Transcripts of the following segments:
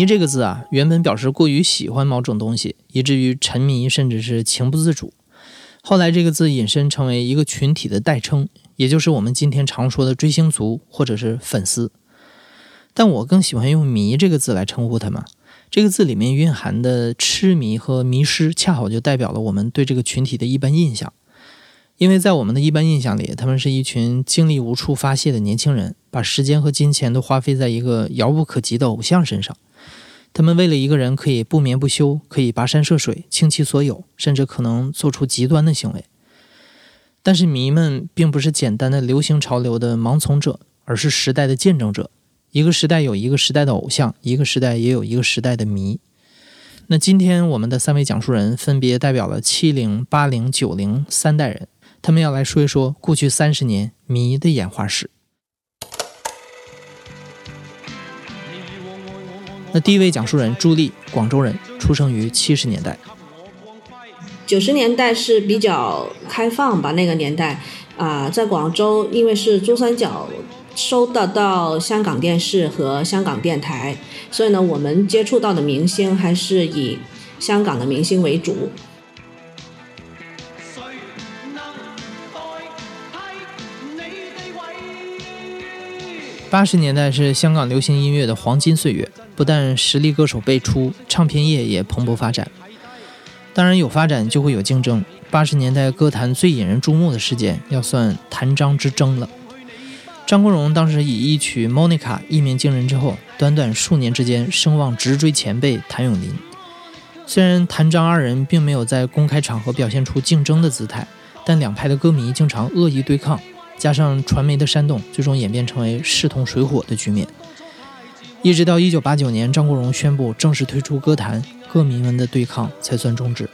迷这个字啊，原本表示过于喜欢某种东西，以至于沉迷，甚至是情不自主。后来，这个字引申成为一个群体的代称。也就是我们今天常说的追星族或者是粉丝，但我更喜欢用“迷”这个字来称呼他们。这个字里面蕴含的痴迷和迷失，恰好就代表了我们对这个群体的一般印象。因为在我们的一般印象里，他们是一群精力无处发泄的年轻人，把时间和金钱都花费在一个遥不可及的偶像身上。他们为了一个人可以不眠不休，可以跋山涉水，倾其所有，甚至可能做出极端的行为。但是迷们并不是简单的流行潮流的盲从者，而是时代的见证者。一个时代有一个时代的偶像，一个时代也有一个时代的迷。那今天我们的三位讲述人分别代表了七零、八零、九零三代人，他们要来说一说过去三十年迷的演化史。那第一位讲述人朱莉，广州人，出生于七十年代。九十年代是比较开放吧，那个年代啊，在广州，因为是珠三角，收得到香港电视和香港电台，所以呢，我们接触到的明星还是以香港的明星为主。八十年代是香港流行音乐的黄金岁月，不但实力歌手辈出，唱片业也蓬勃发展。当然有发展就会有竞争。八十年代歌坛最引人注目的事件，要算谭张之争了。张国荣当时以一曲《Monica》一鸣惊人之后，短短数年之间声望直追前辈谭咏麟。虽然谭张二人并没有在公开场合表现出竞争的姿态，但两派的歌迷经常恶意对抗，加上传媒的煽动，最终演变成为势同水火的局面。一直到一九八九年，张国荣宣布正式退出歌坛。歌迷们的对抗才算终止。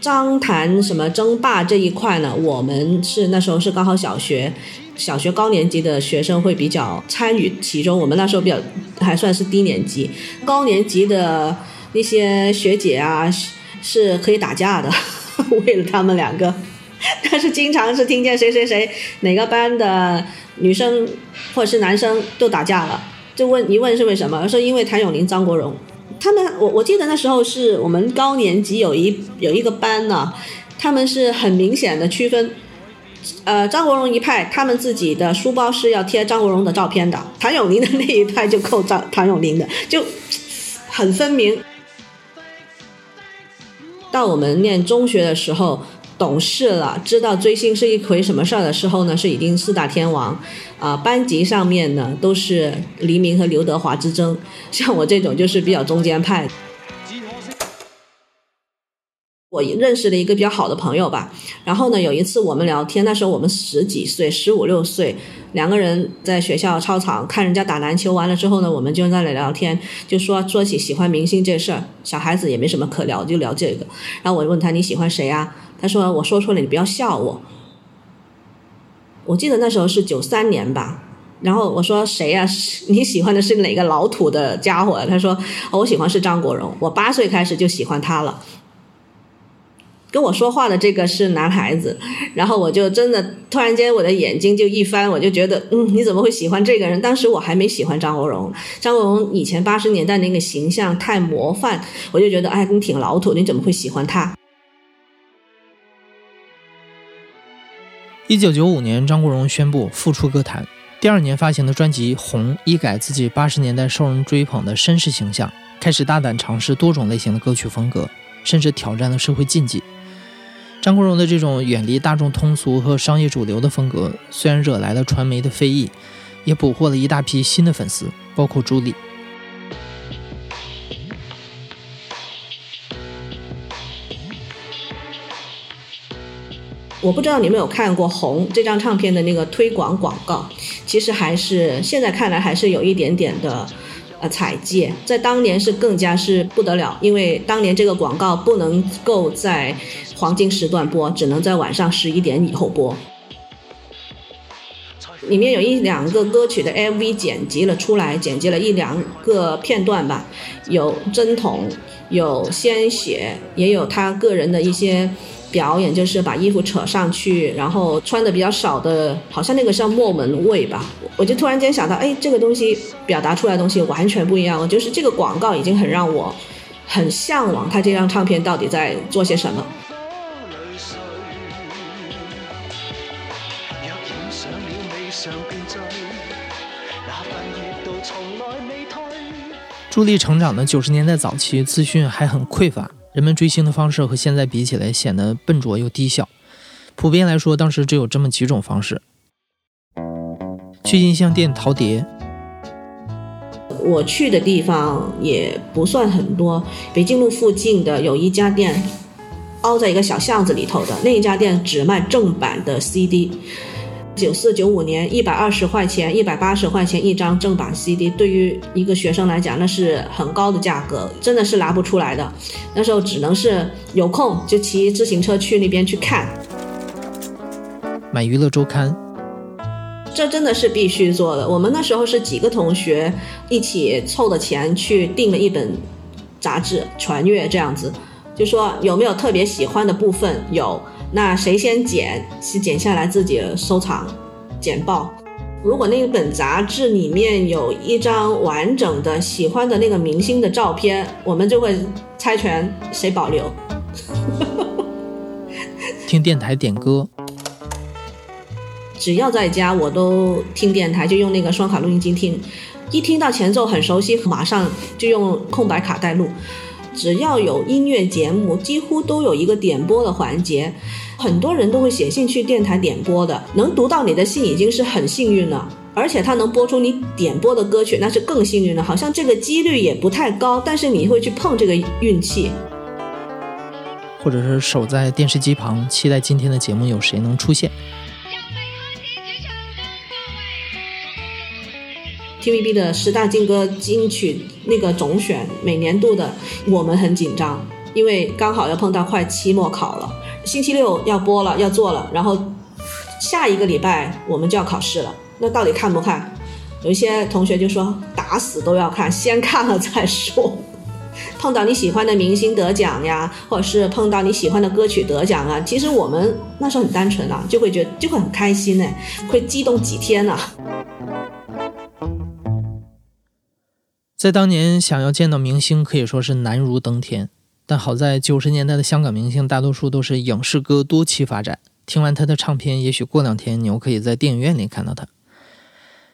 张谭什么争霸这一块呢？我们是那时候是刚好小学，小学高年级的学生会比较参与其中。我们那时候比较还算是低年级，高年级的那些学姐啊是可以打架的，为了他们两个。但是经常是听见谁谁谁哪个班的女生或者是男生都打架了。就问一问是为什么？说因为谭咏麟、张国荣，他们我我记得那时候是我们高年级有一有一个班呢，他们是很明显的区分，呃，张国荣一派，他们自己的书包是要贴张国荣的照片的，谭咏麟的那一派就扣张谭咏麟的，就很分明。到我们念中学的时候。懂事了，知道追星是一回什么事儿的时候呢，是已经四大天王，啊，班级上面呢都是黎明和刘德华之争，像我这种就是比较中间派。我认识了一个比较好的朋友吧，然后呢，有一次我们聊天，那时候我们十几岁，十五六岁，两个人在学校操场看人家打篮球，完了之后呢，我们就在那里聊天，就说说起喜欢明星这事儿，小孩子也没什么可聊，就聊这个。然后我问他你喜欢谁啊？他说我说出来你不要笑我。我记得那时候是九三年吧，然后我说谁呀？你喜欢的是哪个老土的家伙？他说我喜欢是张国荣，我八岁开始就喜欢他了。跟我说话的这个是男孩子，然后我就真的突然间我的眼睛就一翻，我就觉得，嗯，你怎么会喜欢这个人？当时我还没喜欢张国荣，张国荣以前八十年代那个形象太模范，我就觉得，哎，你挺老土，你怎么会喜欢他？一九九五年，张国荣宣布复出歌坛，第二年发行的专辑《红》一改自己八十年代受人追捧的绅士形象，开始大胆尝试多种类型的歌曲风格，甚至挑战了社会禁忌。张国荣的这种远离大众通俗和商业主流的风格，虽然惹来了传媒的非议，也捕获了一大批新的粉丝，包括朱莉。我不知道你们有看过《红》这张唱片的那个推广广告，其实还是现在看来还是有一点点的。呃采借，在当年是更加是不得了，因为当年这个广告不能够在黄金时段播，只能在晚上十一点以后播。里面有一两个歌曲的 MV 剪辑了出来，剪辑了一两个片段吧，有针筒，有鲜血，也有他个人的一些表演，就是把衣服扯上去，然后穿的比较少的，好像那个叫莫文蔚吧。我就突然间想到，哎，这个东西表达出来的东西完全不一样了，就是这个广告已经很让我很向往，他这张唱片到底在做些什么。助力成长的九十年代早期，资讯还很匮乏，人们追星的方式和现在比起来显得笨拙又低效。普遍来说，当时只有这么几种方式：去音像店淘碟。我去的地方也不算很多，北京路附近的有一家店，凹在一个小巷子里头的那一家店只卖正版的 CD。九四九五年，一百二十块钱、一百八十块钱一张正版 CD，对于一个学生来讲，那是很高的价格，真的是拿不出来的。那时候只能是有空就骑自行车去那边去看。买娱乐周刊，这真的是必须做的。我们那时候是几个同学一起凑的钱去订了一本杂志《传阅》，这样子，就说有没有特别喜欢的部分？有。那谁先剪？是剪下来自己收藏、剪报。如果那一本杂志里面有一张完整的喜欢的那个明星的照片，我们就会猜拳谁保留。听电台点歌，只要在家我都听电台，就用那个双卡录音机听。一听到前奏很熟悉，马上就用空白卡带录。只要有音乐节目，几乎都有一个点播的环节，很多人都会写信去电台点播的。能读到你的信已经是很幸运了，而且他能播出你点播的歌曲，那是更幸运了。好像这个几率也不太高，但是你会去碰这个运气，或者是守在电视机旁，期待今天的节目有谁能出现。TVB 的十大金歌金曲那个总选，每年度的，我们很紧张，因为刚好要碰到快期末考了，星期六要播了，要做了，然后下一个礼拜我们就要考试了，那到底看不看？有一些同学就说打死都要看，先看了再说。碰到你喜欢的明星得奖呀，或者是碰到你喜欢的歌曲得奖啊，其实我们那时候很单纯啊，就会觉得就会很开心呢，会激动几天呢。在当年，想要见到明星可以说是难如登天。但好在九十年代的香港明星大多数都是影视歌多期发展，听完他的唱片，也许过两天你又可以在电影院里看到他。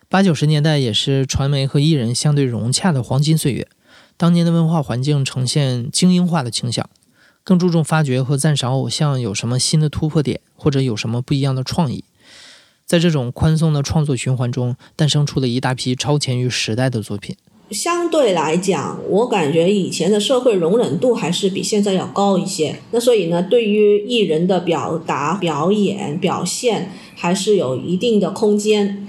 八九十年代也是传媒和艺人相对融洽的黄金岁月，当年的文化环境呈现精英化的倾向，更注重发掘和赞赏偶像有什么新的突破点，或者有什么不一样的创意。在这种宽松的创作循环中，诞生出了一大批超前于时代的作品。相对来讲，我感觉以前的社会容忍度还是比现在要高一些。那所以呢，对于艺人的表达、表演、表现，还是有一定的空间。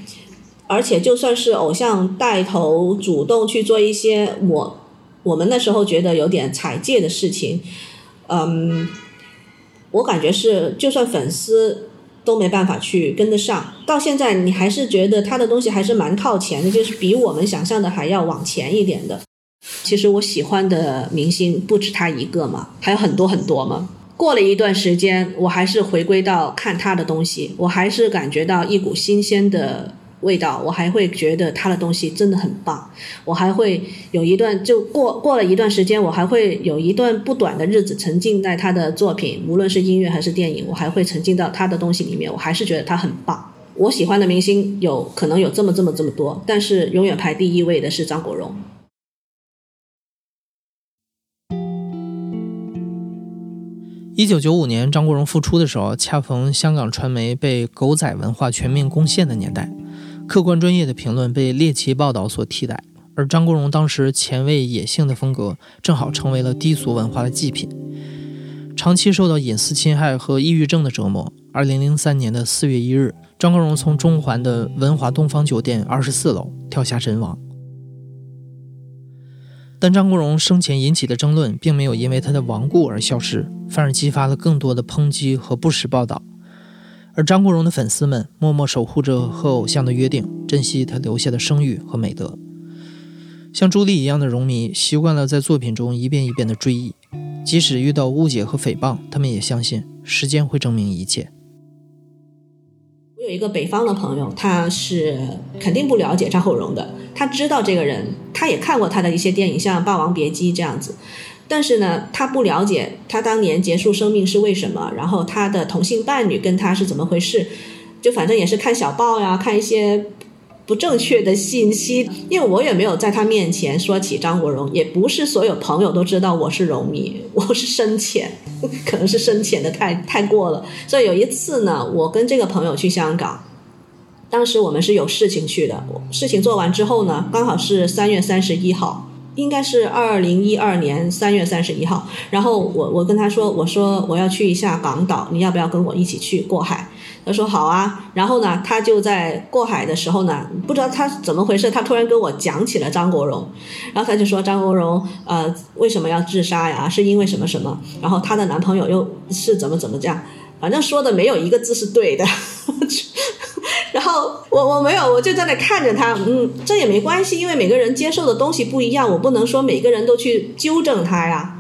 而且，就算是偶像带头主动去做一些我我们那时候觉得有点踩界的事情，嗯，我感觉是，就算粉丝。都没办法去跟得上，到现在你还是觉得他的东西还是蛮靠前的，就是比我们想象的还要往前一点的。其实我喜欢的明星不止他一个嘛，还有很多很多嘛。过了一段时间，我还是回归到看他的东西，我还是感觉到一股新鲜的。味道，我还会觉得他的东西真的很棒。我还会有一段，就过过了一段时间，我还会有一段不短的日子沉浸在他的作品，无论是音乐还是电影，我还会沉浸到他的东西里面。我还是觉得他很棒。我喜欢的明星有可能有这么这么这么多，但是永远排第一位的是张国荣。一九九五年，张国荣复出的时候，恰逢香港传媒被狗仔文化全面攻陷的年代。客观专业的评论被猎奇报道所替代，而张国荣当时前卫野性的风格正好成为了低俗文化的祭品。长期受到隐私侵害和抑郁症的折磨，二零零三年的四月一日，张国荣从中环的文华东方酒店二十四楼跳下身亡。但张国荣生前引起的争论，并没有因为他的亡故而消失，反而激发了更多的抨击和不实报道。而张国荣的粉丝们默默守护着和偶像的约定，珍惜他留下的声誉和美德。像朱莉一样的荣迷，习惯了在作品中一遍一遍的追忆，即使遇到误解和诽谤，他们也相信时间会证明一切。我有一个北方的朋友，他是肯定不了解张国荣的，他知道这个人，他也看过他的一些电影，像《霸王别姬》这样子。但是呢，他不了解他当年结束生命是为什么，然后他的同性伴侣跟他是怎么回事，就反正也是看小报呀，看一些不正确的信息。因为我也没有在他面前说起张国荣，也不是所有朋友都知道我是荣迷，我是深浅，可能是深浅的太太过了。所以有一次呢，我跟这个朋友去香港，当时我们是有事情去的，事情做完之后呢，刚好是三月三十一号。应该是二零一二年三月三十一号，然后我我跟他说，我说我要去一下港岛，你要不要跟我一起去过海？他说好啊。然后呢，他就在过海的时候呢，不知道他怎么回事，他突然跟我讲起了张国荣，然后他就说张国荣呃为什么要自杀呀？是因为什么什么？然后她的男朋友又是怎么怎么这样？反正说的没有一个字是对的。然后我我没有，我就在那看着他，嗯，这也没关系，因为每个人接受的东西不一样，我不能说每个人都去纠正他呀。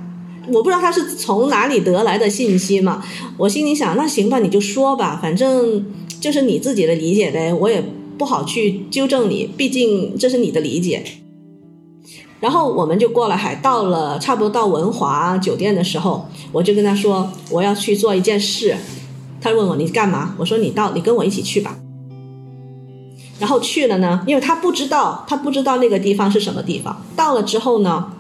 我不知道他是从哪里得来的信息嘛，我心里想，那行吧，你就说吧，反正就是你自己的理解呗，我也不好去纠正你，毕竟这是你的理解。然后我们就过了海，到了差不多到文华酒店的时候，我就跟他说我要去做一件事，他问我你干嘛？我说你到，你跟我一起去吧。然后去了呢，因为他不知道，他不知道那个地方是什么地方。到了之后呢，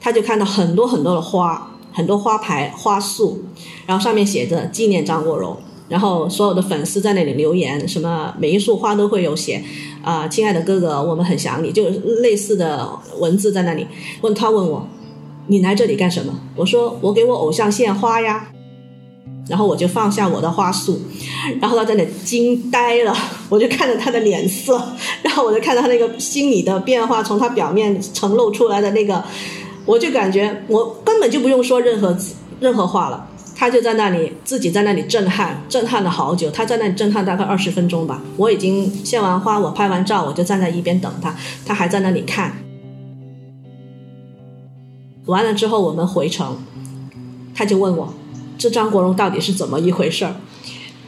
他就看到很多很多的花，很多花牌、花束，然后上面写着纪念张国荣。然后所有的粉丝在那里留言，什么每一束花都会有写啊，亲爱的哥哥，我们很想你，就类似的文字在那里。问他问我，你来这里干什么？我说我给我偶像献花呀。然后我就放下我的花束，然后他在那惊呆了，我就看着他的脸色，然后我就看到他那个心理的变化，从他表面呈露出来的那个，我就感觉我根本就不用说任何任何话了，他就在那里自己在那里震撼，震撼了好久，他在那里震撼大概二十分钟吧。我已经献完花，我拍完照，我就站在一边等他，他还在那里看。完了之后我们回城，他就问我。这张国荣到底是怎么一回事儿？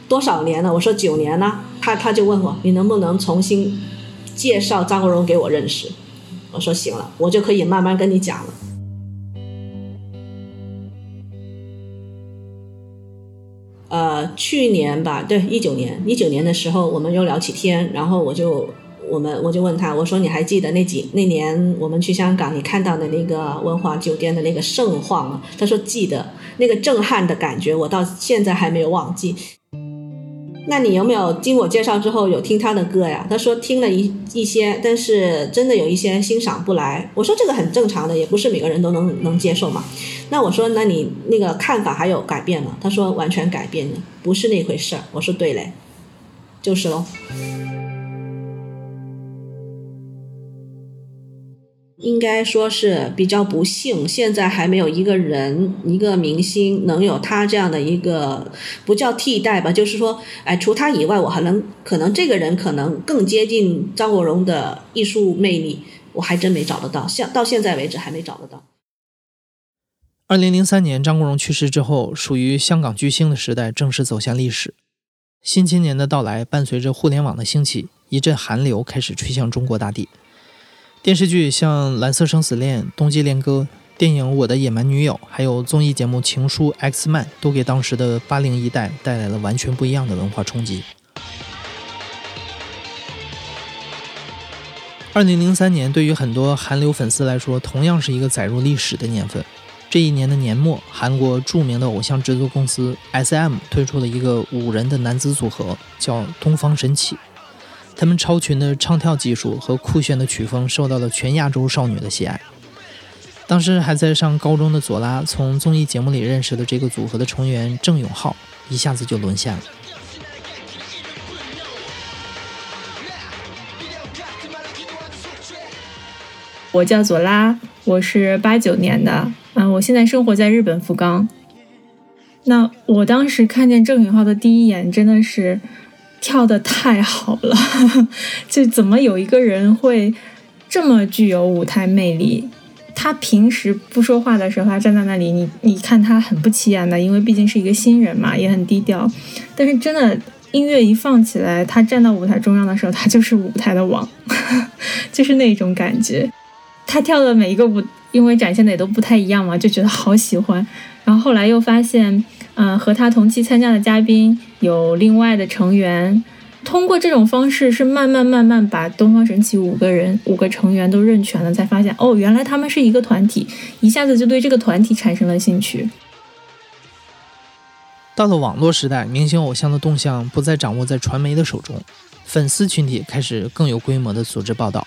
多少年了？我说九年了。他他就问我，你能不能重新介绍张国荣给我认识？我说行了，我就可以慢慢跟你讲了。去年吧，对，一九年，一九年的时候，我们又聊起天，然后我就。我们我就问他，我说你还记得那几那年我们去香港，你看到的那个文华酒店的那个盛况吗？他说记得，那个震撼的感觉，我到现在还没有忘记。那你有没有经我介绍之后有听他的歌呀？他说听了一一些，但是真的有一些欣赏不来。我说这个很正常的，也不是每个人都能能接受嘛。那我说那你那个看法还有改变吗？他说完全改变了，不是那回事儿。我说对嘞，就是喽。应该说是比较不幸，现在还没有一个人、一个明星能有他这样的一个不叫替代吧，就是说，哎，除他以外，我还能可能这个人可能更接近张国荣的艺术魅力，我还真没找得到，像到现在为止还没找得到。二零零三年张国荣去世之后，属于香港巨星的时代正式走向历史。新青年的到来，伴随着互联网的兴起，一阵寒流开始吹向中国大地。电视剧像《蓝色生死恋》《冬季恋歌》，电影《我的野蛮女友》，还有综艺节目《情书》《X Man》，都给当时的八零一代带来了完全不一样的文化冲击。二零零三年对于很多韩流粉丝来说，同样是一个载入历史的年份。这一年的年末，韩国著名的偶像制作公司 S.M 推出了一个五人的男子组合，叫东方神起。他们超群的唱跳技术和酷炫的曲风受到了全亚洲少女的喜爱。当时还在上高中的左拉，从综艺节目里认识了这个组合的成员郑永浩，一下子就沦陷了。我叫左拉，我是八九年的，嗯，我现在生活在日本福冈。那我当时看见郑允浩的第一眼，真的是跳的太好了，就怎么有一个人会这么具有舞台魅力？他平时不说话的时候，他站在那里，你你看他很不起眼的，因为毕竟是一个新人嘛，也很低调。但是真的音乐一放起来，他站到舞台中央的时候，他就是舞台的王，就是那种感觉。他跳的每一个舞，因为展现的也都不太一样嘛，就觉得好喜欢。然后后来又发现，嗯，和他同期参加的嘉宾有另外的成员。通过这种方式，是慢慢慢慢把东方神起五个人五个成员都认全了，才发现哦，原来他们是一个团体，一下子就对这个团体产生了兴趣。到了网络时代，明星偶像的动向不再掌握在传媒的手中，粉丝群体开始更有规模的组织报道。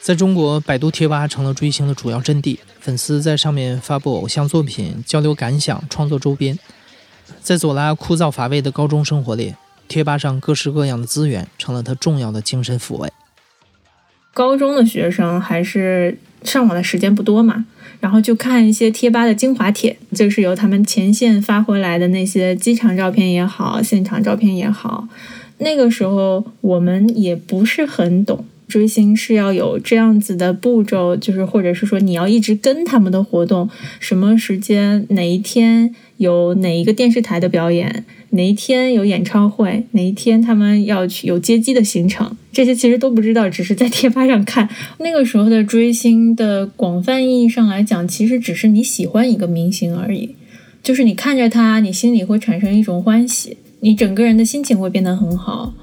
在中国，百度贴吧成了追星的主要阵地，粉丝在上面发布偶像作品、交流感想、创作周边。在左拉枯燥乏味的高中生活里。贴吧上各式各样的资源成了他重要的精神抚慰。高中的学生还是上网的时间不多嘛，然后就看一些贴吧的精华帖，就是由他们前线发回来的那些机场照片也好，现场照片也好。那个时候我们也不是很懂。追星是要有这样子的步骤，就是或者是说你要一直跟他们的活动，什么时间哪一天有哪一个电视台的表演，哪一天有演唱会，哪一天他们要去有接机的行程，这些其实都不知道，只是在贴吧上看。那个时候的追星的广泛意义上来讲，其实只是你喜欢一个明星而已，就是你看着他，你心里会产生一种欢喜，你整个人的心情会变得很好。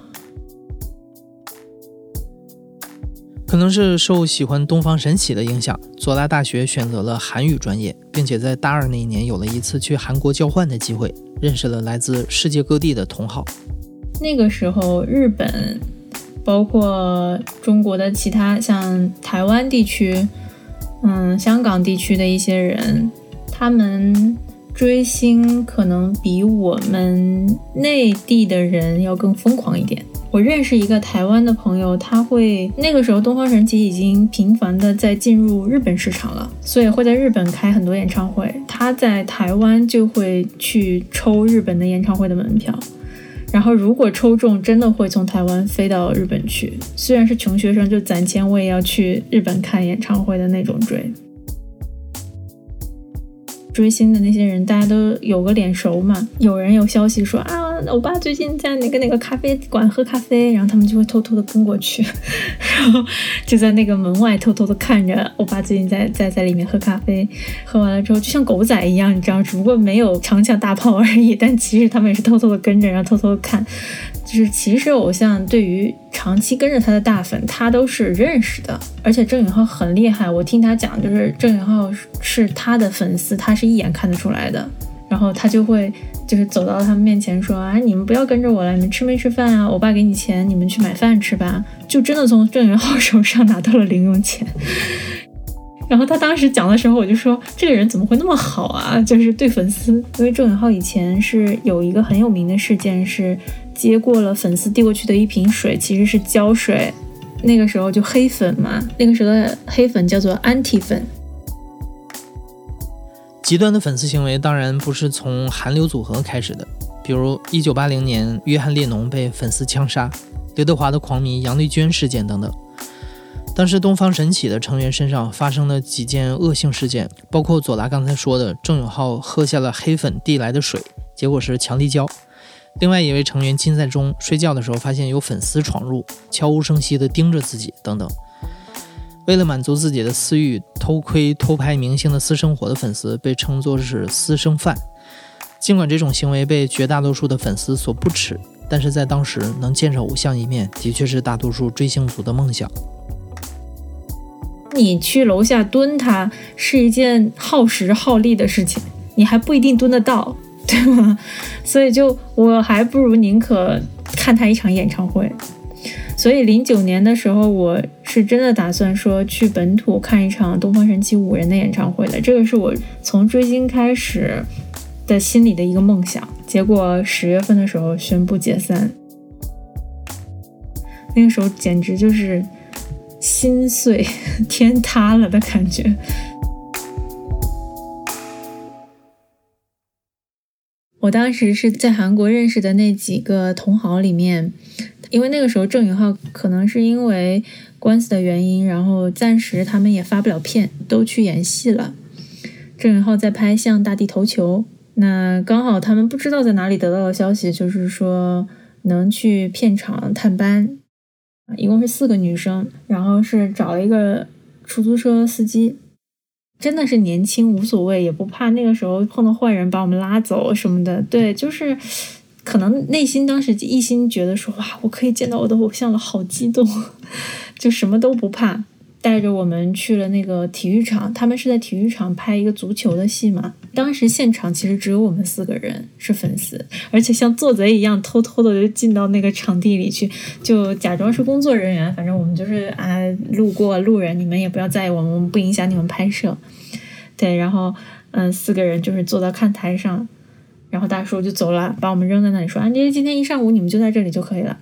可能是受喜欢东方神起的影响，佐拉大学选择了韩语专业，并且在大二那一年有了一次去韩国交换的机会，认识了来自世界各地的同好。那个时候，日本，包括中国的其他像台湾地区，嗯，香港地区的一些人，他们追星可能比我们内地的人要更疯狂一点。我认识一个台湾的朋友，他会那个时候东方神起已经频繁的在进入日本市场了，所以会在日本开很多演唱会。他在台湾就会去抽日本的演唱会的门票，然后如果抽中，真的会从台湾飞到日本去。虽然是穷学生，就攒钱我也要去日本看演唱会的那种追。追星的那些人，大家都有个脸熟嘛。有人有消息说啊，欧巴最近在哪个哪个咖啡馆喝咖啡，然后他们就会偷偷的跟过去，然后就在那个门外偷偷的看着欧巴最近在在在里面喝咖啡。喝完了之后，就像狗仔一样，你知道，只不过没有长枪大炮而已。但其实他们也是偷偷的跟着，然后偷偷的看。就是其实偶像对于长期跟着他的大粉，他都是认识的。而且郑允浩很厉害，我听他讲，就是郑允浩是他的粉丝，他是一眼看得出来的。然后他就会就是走到他们面前说：“啊，你们不要跟着我了，你们吃没吃饭啊？我爸给你钱，你们去买饭吃吧。”就真的从郑允浩手上拿到了零用钱。然后他当时讲的时候，我就说：“这个人怎么会那么好啊？就是对粉丝，因为郑允浩以前是有一个很有名的事件是。”接过了粉丝递过去的一瓶水，其实是胶水。那个时候就黑粉嘛，那个时候的黑粉叫做安体粉。极端的粉丝行为当然不是从韩流组合开始的，比如一九八零年约翰列侬被粉丝枪杀，刘德华的狂迷杨丽娟事件等等。当时东方神起的成员身上发生了几件恶性事件，包括左拉刚才说的郑永浩喝下了黑粉递来的水，结果是强力胶。另外一位成员金在中睡觉的时候，发现有粉丝闯入，悄无声息地盯着自己，等等。为了满足自己的私欲，偷窥偷拍明星的私生活的粉丝被称作是私生饭。尽管这种行为被绝大多数的粉丝所不耻，但是在当时能见着偶像一面，的确是大多数追星族的梦想。你去楼下蹲他是一件耗时耗力的事情，你还不一定蹲得到。对吗？所以就我还不如宁可看他一场演唱会。所以零九年的时候，我是真的打算说去本土看一场东方神起五人的演唱会的。这个是我从追星开始的心里的一个梦想。结果十月份的时候宣布解散，那个时候简直就是心碎、天塌了的感觉。我当时是在韩国认识的那几个同行里面，因为那个时候郑允浩可能是因为官司的原因，然后暂时他们也发不了片，都去演戏了。郑允浩在拍《向大地投球》，那刚好他们不知道在哪里得到的消息，就是说能去片场探班，一共是四个女生，然后是找了一个出租车司机。真的是年轻无所谓，也不怕那个时候碰到坏人把我们拉走什么的。对，就是可能内心当时一心觉得说哇，我可以见到我的偶像了，好激动，就什么都不怕。带着我们去了那个体育场，他们是在体育场拍一个足球的戏嘛。当时现场其实只有我们四个人是粉丝，而且像做贼一样偷偷的就进到那个场地里去，就假装是工作人员。反正我们就是啊，路过路人，你们也不要在意我们，我们不影响你们拍摄。对，然后嗯，四个人就是坐到看台上，然后大叔就走了，把我们扔在那里说：“啊，你今天一上午你们就在这里就可以了。”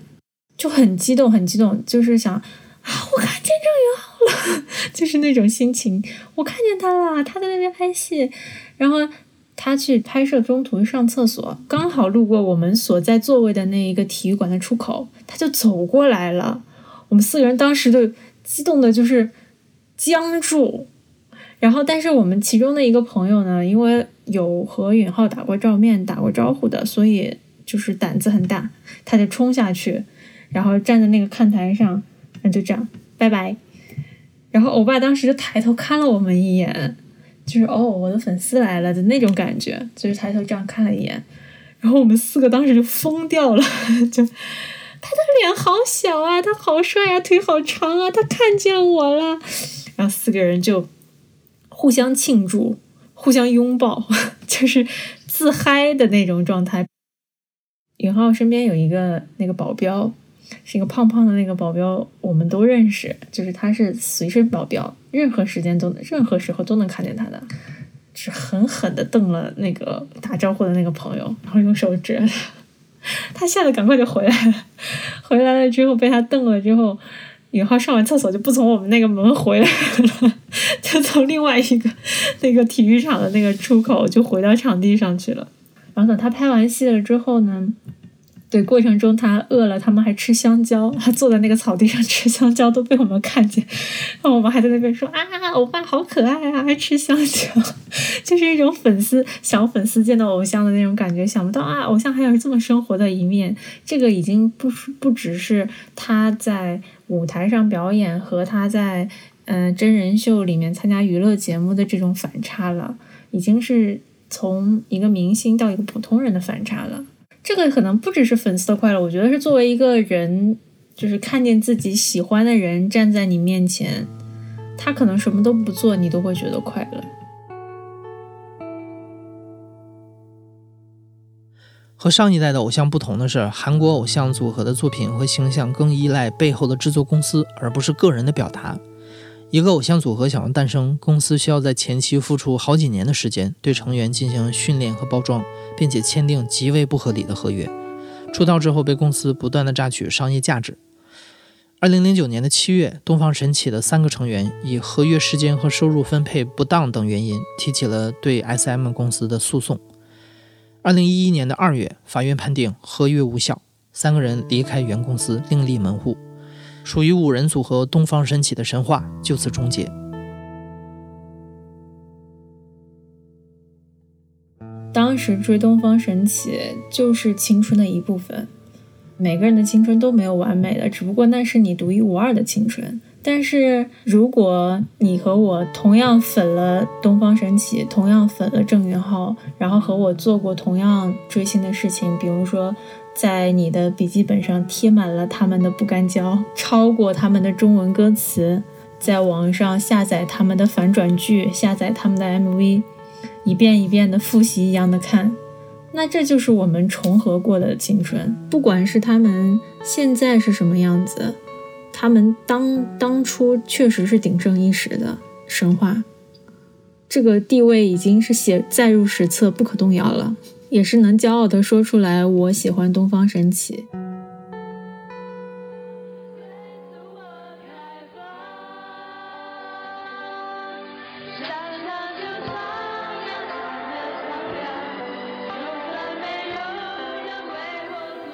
就很激动，很激动，就是想啊，我看见郑云。就是那种心情，我看见他了，他在那边拍戏，然后他去拍摄，中途上厕所，刚好路过我们所在座位的那一个体育馆的出口，他就走过来了。我们四个人当时就激动的，就是僵住。然后，但是我们其中的一个朋友呢，因为有和允浩打过照面、打过招呼的，所以就是胆子很大，他就冲下去，然后站在那个看台上，那就这样，拜拜。然后欧巴当时就抬头看了我们一眼，就是哦，我的粉丝来了的那种感觉，就是抬头这样看了一眼，然后我们四个当时就疯掉了，就他的脸好小啊，他好帅啊，腿好长啊，他看见我了，然后四个人就互相庆祝，互相拥抱，就是自嗨的那种状态。允浩身边有一个那个保镖。是一个胖胖的那个保镖，我们都认识，就是他是随身保镖，任何时间都任何时候都能看见他的，是狠狠的瞪了那个打招呼的那个朋友，然后用手指他，他吓得赶快就回来了，回来了之后被他瞪了之后，允浩上完厕所就不从我们那个门回来了，就从另外一个那个体育场的那个出口就回到场地上去了，然后等他拍完戏了之后呢。对，过程中他饿了，他们还吃香蕉，他坐在那个草地上吃香蕉，都被我们看见。然后我们还在那边说啊，欧巴好可爱啊，还吃香蕉，就是一种粉丝小粉丝见到偶像的那种感觉。想不到啊，偶像还有这么生活的一面。这个已经不不只是他在舞台上表演和他在嗯真人秀里面参加娱乐节目的这种反差了，已经是从一个明星到一个普通人的反差了。这个可能不只是粉丝的快乐，我觉得是作为一个人，就是看见自己喜欢的人站在你面前，他可能什么都不做，你都会觉得快乐。和上一代的偶像不同的是，韩国偶像组合的作品和形象更依赖背后的制作公司，而不是个人的表达。一个偶像组合想要诞生，公司需要在前期付出好几年的时间，对成员进行训练和包装，并且签订极为不合理的合约。出道之后被公司不断的榨取商业价值。二零零九年的七月，东方神起的三个成员以合约时间和收入分配不当等原因，提起了对 S.M 公司的诉讼。二零一一年的二月，法院判定合约无效，三个人离开原公司，另立门户。属于五人组合东方神起的神话就此终结。当时追东方神起就是青春的一部分，每个人的青春都没有完美的，只不过那是你独一无二的青春。但是如果你和我同样粉了东方神起，同样粉了郑允浩，然后和我做过同样追星的事情，比如说。在你的笔记本上贴满了他们的不干胶，超过他们的中文歌词，在网上下载他们的反转剧，下载他们的 MV，一遍一遍的复习一样的看，那这就是我们重合过的青春。不管是他们现在是什么样子，他们当当初确实是鼎盛一时的神话，这个地位已经是写载入史册，不可动摇了。也是能骄傲的说出来我喜欢东方神起。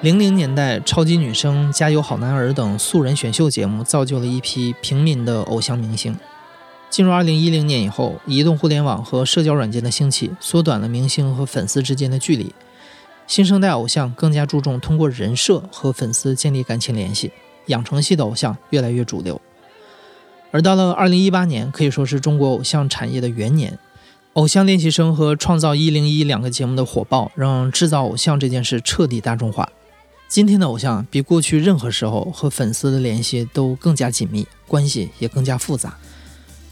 零零年代超级女声加油好男儿等素人选秀节目造就了一批平民的偶像明星。进入二零一零年以后，移动互联网和社交软件的兴起，缩短了明星和粉丝之间的距离。新生代偶像更加注重通过人设和粉丝建立感情联系，养成系的偶像越来越主流。而到了二零一八年，可以说是中国偶像产业的元年，《偶像练习生》和《创造一零一》两个节目的火爆，让制造偶像这件事彻底大众化。今天的偶像比过去任何时候和粉丝的联系都更加紧密，关系也更加复杂。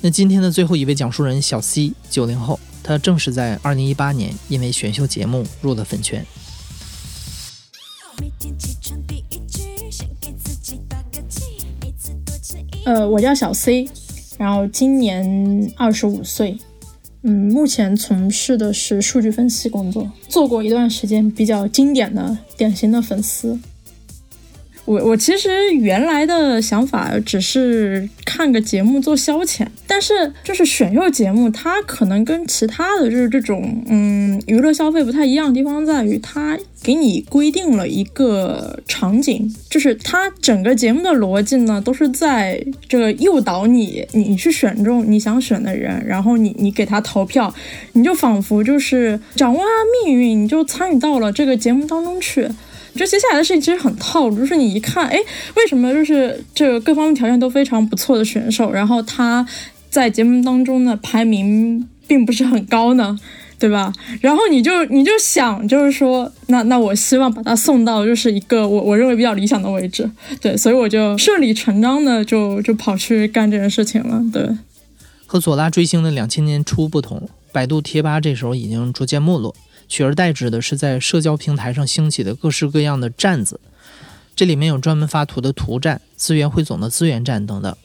那今天的最后一位讲述人小 C，九零后，他正是在二零一八年因为选秀节目入了粉圈。呃，我叫小 C，然后今年二十五岁，嗯，目前从事的是数据分析工作，做过一段时间比较经典的、典型的粉丝。我我其实原来的想法只是看个节目做消遣，但是就是选秀节目，它可能跟其他的就是这种嗯娱乐消费不太一样的地方在于，它给你规定了一个场景，就是它整个节目的逻辑呢都是在这个诱导你，你去选中你想选的人，然后你你给他投票，你就仿佛就是掌握他命运，你就参与到了这个节目当中去。就接下来的事情其实很套路，就是你一看，哎，为什么就是这个各方面条件都非常不错的选手，然后他在节目当中的排名并不是很高呢，对吧？然后你就你就想，就是说，那那我希望把他送到就是一个我我认为比较理想的位置，对，所以我就顺理成章的就就跑去干这件事情了，对。和左拉追星的两千年初不同，百度贴吧这时候已经逐渐没落。取而代之的是在社交平台上兴起的各式各样的站子，这里面有专门发图的图站、资源汇总的资源站等等。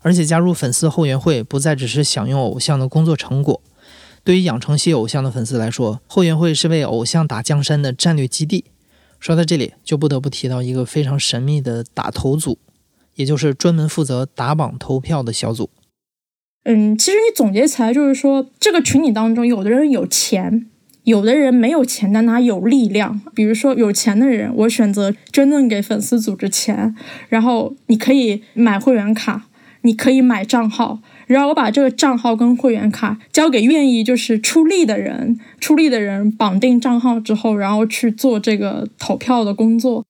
而且加入粉丝后援会不再只是享用偶像的工作成果，对于养成系偶像的粉丝来说，后援会是为偶像打江山的战略基地。说到这里，就不得不提到一个非常神秘的打头组，也就是专门负责打榜投票的小组。嗯，其实你总结起来就是说，这个群体当中，有的人有钱。有的人没有钱，但他有力量。比如说有钱的人，我选择真正给粉丝组织钱，然后你可以买会员卡，你可以买账号，然后我把这个账号跟会员卡交给愿意就是出力的人，出力的人绑定账号之后，然后去做这个投票的工作。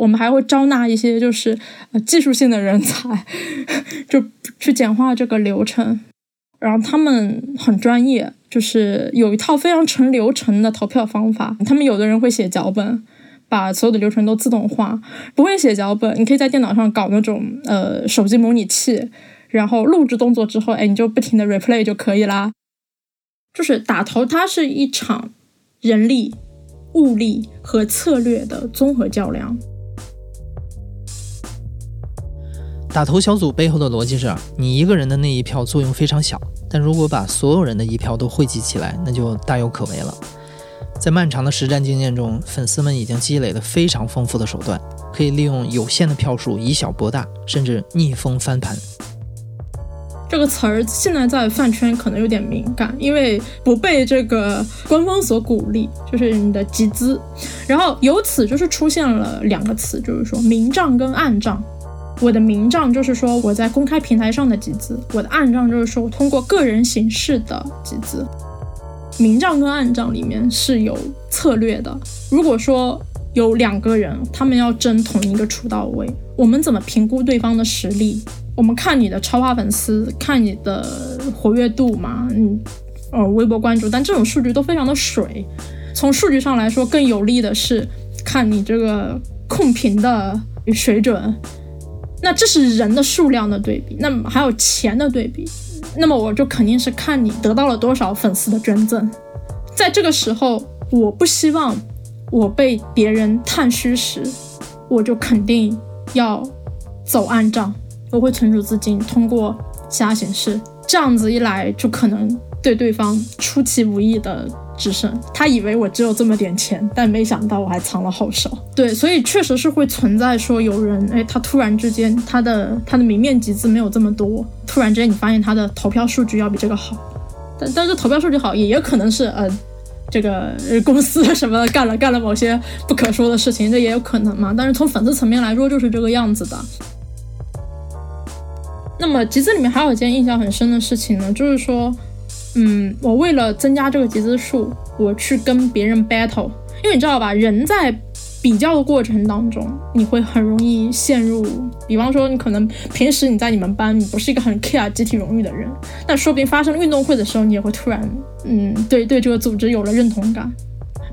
我们还会招纳一些就是技术性的人才，就去简化这个流程。然后他们很专业，就是有一套非常成流程的投票方法。他们有的人会写脚本，把所有的流程都自动化；不会写脚本，你可以在电脑上搞那种呃手机模拟器，然后录制动作之后，哎，你就不停的 replay 就可以啦。就是打头，它是一场人力、物力和策略的综合较量。打头小组背后的逻辑是，你一个人的那一票作用非常小，但如果把所有人的一票都汇集起来，那就大有可为了。在漫长的实战经验中，粉丝们已经积累了非常丰富的手段，可以利用有限的票数以小博大，甚至逆风翻盘。这个词儿现在在饭圈可能有点敏感，因为不被这个官方所鼓励，就是你的集资。然后由此就是出现了两个词，就是说明账跟暗账。我的明账就是说我在公开平台上的集资，我的暗账就是说我通过个人形式的集资。明账跟暗账里面是有策略的。如果说有两个人，他们要争同一个出道位，我们怎么评估对方的实力？我们看你的超话粉丝，看你的活跃度嘛，嗯，呃，微博关注，但这种数据都非常的水。从数据上来说，更有利的是看你这个控评的水准。那这是人的数量的对比，那么还有钱的对比，那么我就肯定是看你得到了多少粉丝的捐赠。在这个时候，我不希望我被别人探虚实，我就肯定要走暗账，我会存储资金，通过其他形式，这样子一来就可能对对方出其不意的。只剩，他以为我只有这么点钱，但没想到我还藏了后手。对，所以确实是会存在说有人，哎，他突然之间他的他的明面集资没有这么多，突然之间你发现他的投票数据要比这个好，但但是投票数据好也有可能是呃这个公司什么干了干了某些不可说的事情，这也有可能嘛。但是从粉丝层面来说，就是这个样子的。那么集资里面还有一件印象很深的事情呢，就是说，嗯，我为了增加这个集资数，我去跟别人 battle，因为你知道吧，人在比较的过程当中，你会很容易陷入，比方说你可能平时你在你们班，你不是一个很 care 集体荣誉的人，那说不定发生运动会的时候，你也会突然，嗯，对对这个组织有了认同感。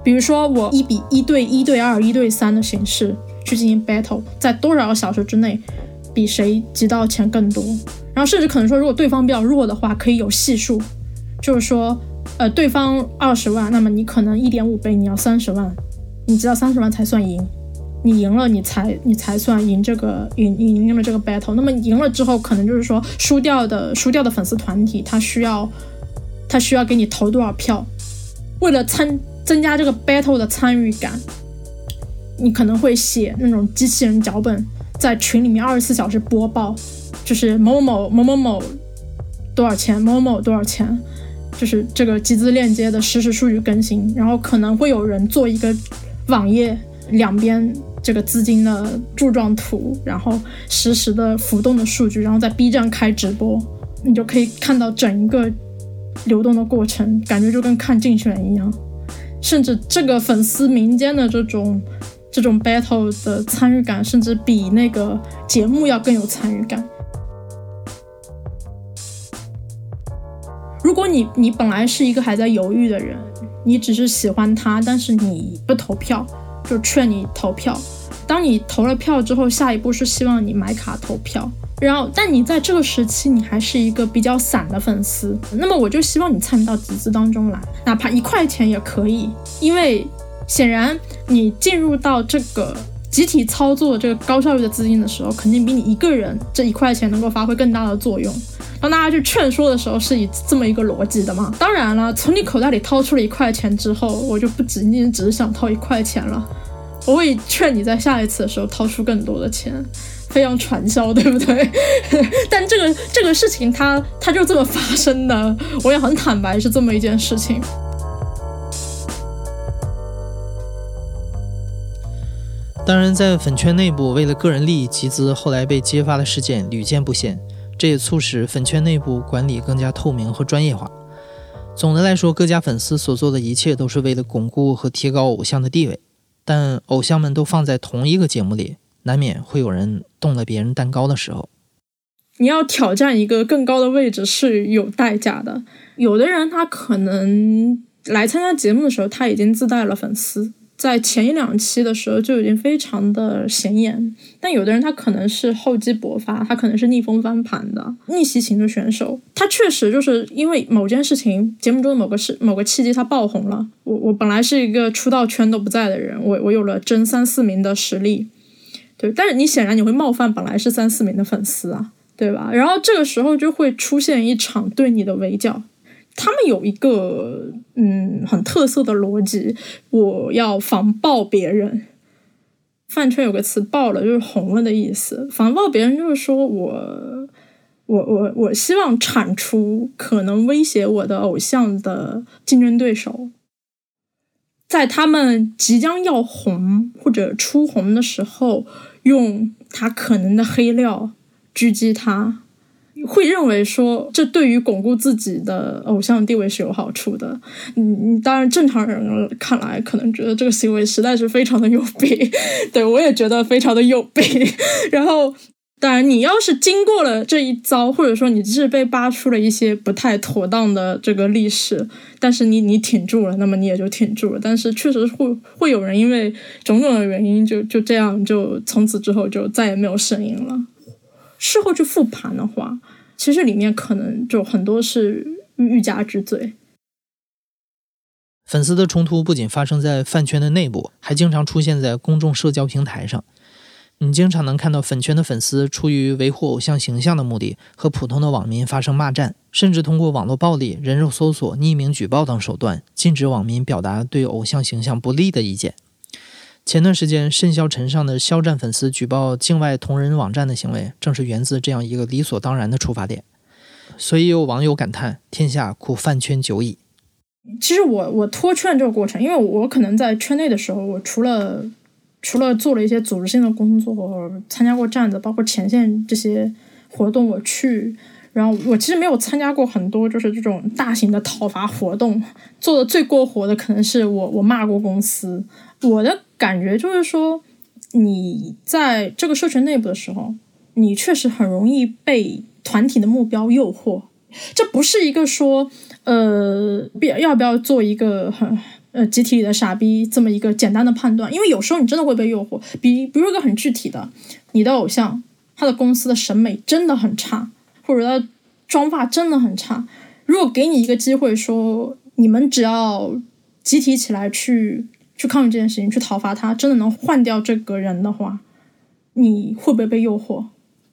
比如说我一比一对一对二一对三的形式去进行 battle，在多少个小时之内。比谁集到钱更多，然后甚至可能说，如果对方比较弱的话，可以有系数，就是说，呃，对方二十万，那么你可能一点五倍，你要三十万，你集到三十万才算赢，你赢了，你才你才算赢这个赢赢赢了这个 battle。那么赢了之后，可能就是说，输掉的输掉的粉丝团体，他需要他需要给你投多少票，为了参增加这个 battle 的参与感，你可能会写那种机器人脚本。在群里面二十四小时播报，就是某某某某某多少钱，某某多少钱，就是这个集资链接的实时数据更新。然后可能会有人做一个网页，两边这个资金的柱状图，然后实时的浮动的数据，然后在 B 站开直播，你就可以看到整一个流动的过程，感觉就跟看竞选一样。甚至这个粉丝民间的这种。这种 battle 的参与感，甚至比那个节目要更有参与感。如果你你本来是一个还在犹豫的人，你只是喜欢他，但是你不投票，就劝你投票。当你投了票之后，下一步是希望你买卡投票。然后，但你在这个时期，你还是一个比较散的粉丝，那么我就希望你参与到集资当中来，哪怕一块钱也可以，因为。显然，你进入到这个集体操作这个高效率的资金的时候，肯定比你一个人这一块钱能够发挥更大的作用。当大家去劝说的时候，是以这么一个逻辑的嘛？当然了，从你口袋里掏出了一块钱之后，我就不仅仅只是想掏一块钱了，我会劝你在下一次的时候掏出更多的钱，非常传销，对不对？但这个这个事情，它它就这么发生的，我也很坦白，是这么一件事情。当然，在粉圈内部为了个人利益集资，后来被揭发的事件屡见不鲜，这也促使粉圈内部管理更加透明和专业化。总的来说，各家粉丝所做的一切都是为了巩固和提高偶像的地位，但偶像们都放在同一个节目里，难免会有人动了别人蛋糕的时候。你要挑战一个更高的位置是有代价的，有的人他可能来参加节目的时候，他已经自带了粉丝。在前一两期的时候就已经非常的显眼，但有的人他可能是厚积薄发，他可能是逆风翻盘的逆袭型的选手，他确实就是因为某件事情，节目中的某个事某个契机，他爆红了。我我本来是一个出道圈都不在的人，我我有了争三四名的实力，对，但是你显然你会冒犯本来是三四名的粉丝啊，对吧？然后这个时候就会出现一场对你的围剿。他们有一个嗯很特色的逻辑，我要防爆别人。饭圈有个词“爆了”，就是红了的意思。防爆别人就是说我我我我希望铲除可能威胁我的偶像的竞争对手，在他们即将要红或者出红的时候，用他可能的黑料狙击他。会认为说这对于巩固自己的偶像地位是有好处的。嗯，当然正常人看来可能觉得这个行为实在是非常的有病。对我也觉得非常的有病。然后，当然你要是经过了这一遭，或者说你只是被扒出了一些不太妥当的这个历史，但是你你挺住了，那么你也就挺住了。但是确实会会有人因为种种的原因，就就这样就从此之后就再也没有声音了。事后去复盘的话，其实里面可能就很多是欲加之罪。粉丝的冲突不仅发生在饭圈的内部，还经常出现在公众社交平台上。你经常能看到粉圈的粉丝出于维护偶像形象的目的，和普通的网民发生骂战，甚至通过网络暴力、人肉搜索、匿名举报等手段，禁止网民表达对偶像形象不利的意见。前段时间，甚嚣尘上的肖战粉丝举报境外同人网站的行为，正是源自这样一个理所当然的出发点。所以有网友感叹：“天下苦饭圈久矣。”其实我我脱圈这个过程，因为我可能在圈内的时候，我除了除了做了一些组织性的工作，参加过站子，包括前线这些活动，我去。然后我其实没有参加过很多，就是这种大型的讨伐活动，做的最过火的可能是我我骂过公司。我的感觉就是说，你在这个社群内部的时候，你确实很容易被团体的目标诱惑。这不是一个说，呃，必要不要做一个很呃集体里的傻逼这么一个简单的判断，因为有时候你真的会被诱惑。比比如一个很具体的，你的偶像他的公司的审美真的很差。或者他妆发真的很差，如果给你一个机会，说你们只要集体起来去去抗议这件事情，去讨伐他，真的能换掉这个人的话，你会不会被诱惑？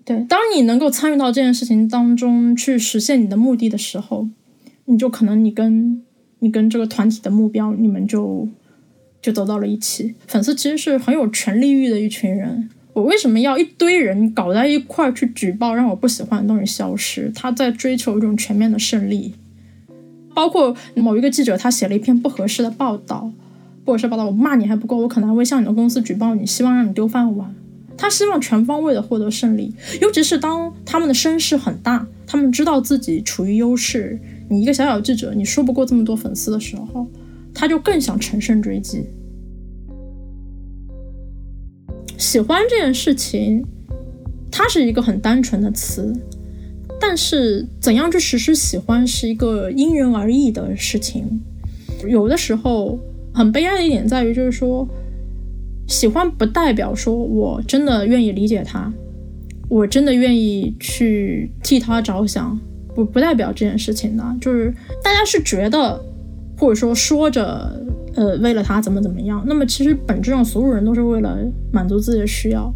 对，当你能够参与到这件事情当中去实现你的目的的时候，你就可能你跟你跟这个团体的目标，你们就就走到了一起。粉丝其实是很有权力欲的一群人。我为什么要一堆人搞在一块儿去举报让我不喜欢的东西消失？他在追求一种全面的胜利，包括某一个记者他写了一篇不合适的报道，不合适报道，我骂你还不够，我可能还会向你的公司举报你，希望让你丢饭碗。他希望全方位的获得胜利，尤其是当他们的声势很大，他们知道自己处于优势，你一个小小记者你说不过这么多粉丝的时候，他就更想乘胜追击。喜欢这件事情，它是一个很单纯的词，但是怎样去实施喜欢是一个因人而异的事情。有的时候很悲哀的一点在于，就是说，喜欢不代表说我真的愿意理解他，我真的愿意去替他着想，不不代表这件事情的。就是大家是觉得，或者说说着。呃，为了他怎么怎么样？那么其实本质上，所有人都是为了满足自己的需要。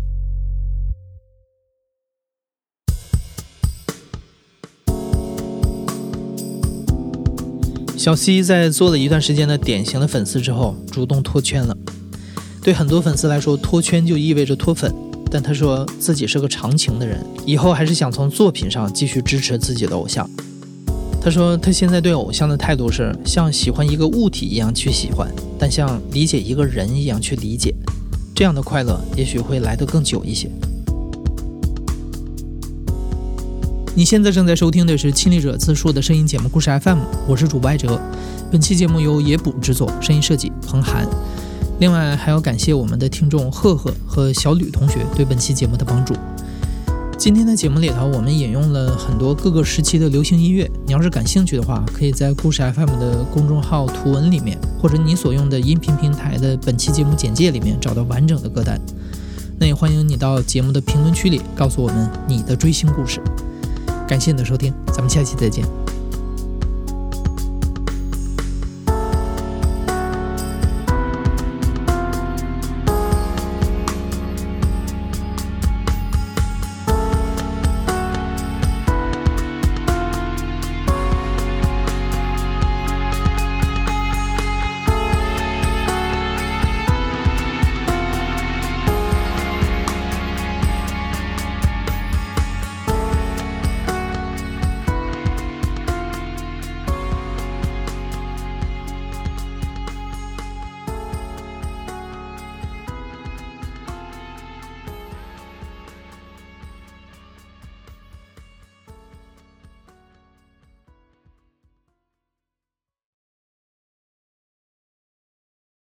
小西在做了一段时间的典型的粉丝之后，主动脱圈了。对很多粉丝来说，脱圈就意味着脱粉，但他说自己是个长情的人，以后还是想从作品上继续支持自己的偶像。他说：“他现在对偶像的态度是像喜欢一个物体一样去喜欢，但像理解一个人一样去理解。这样的快乐也许会来得更久一些。”你现在正在收听的是《亲历者自述》的声音节目《故事 FM》，我是主播艾哲。本期节目由野捕制作，声音设计彭涵。另外还要感谢我们的听众赫赫和小吕同学对本期节目的帮助。今天的节目里头，我们引用了很多各个时期的流行音乐。你要是感兴趣的话，可以在故事 FM 的公众号图文里面，或者你所用的音频平台的本期节目简介里面找到完整的歌单。那也欢迎你到节目的评论区里告诉我们你的追星故事。感谢你的收听，咱们下期再见。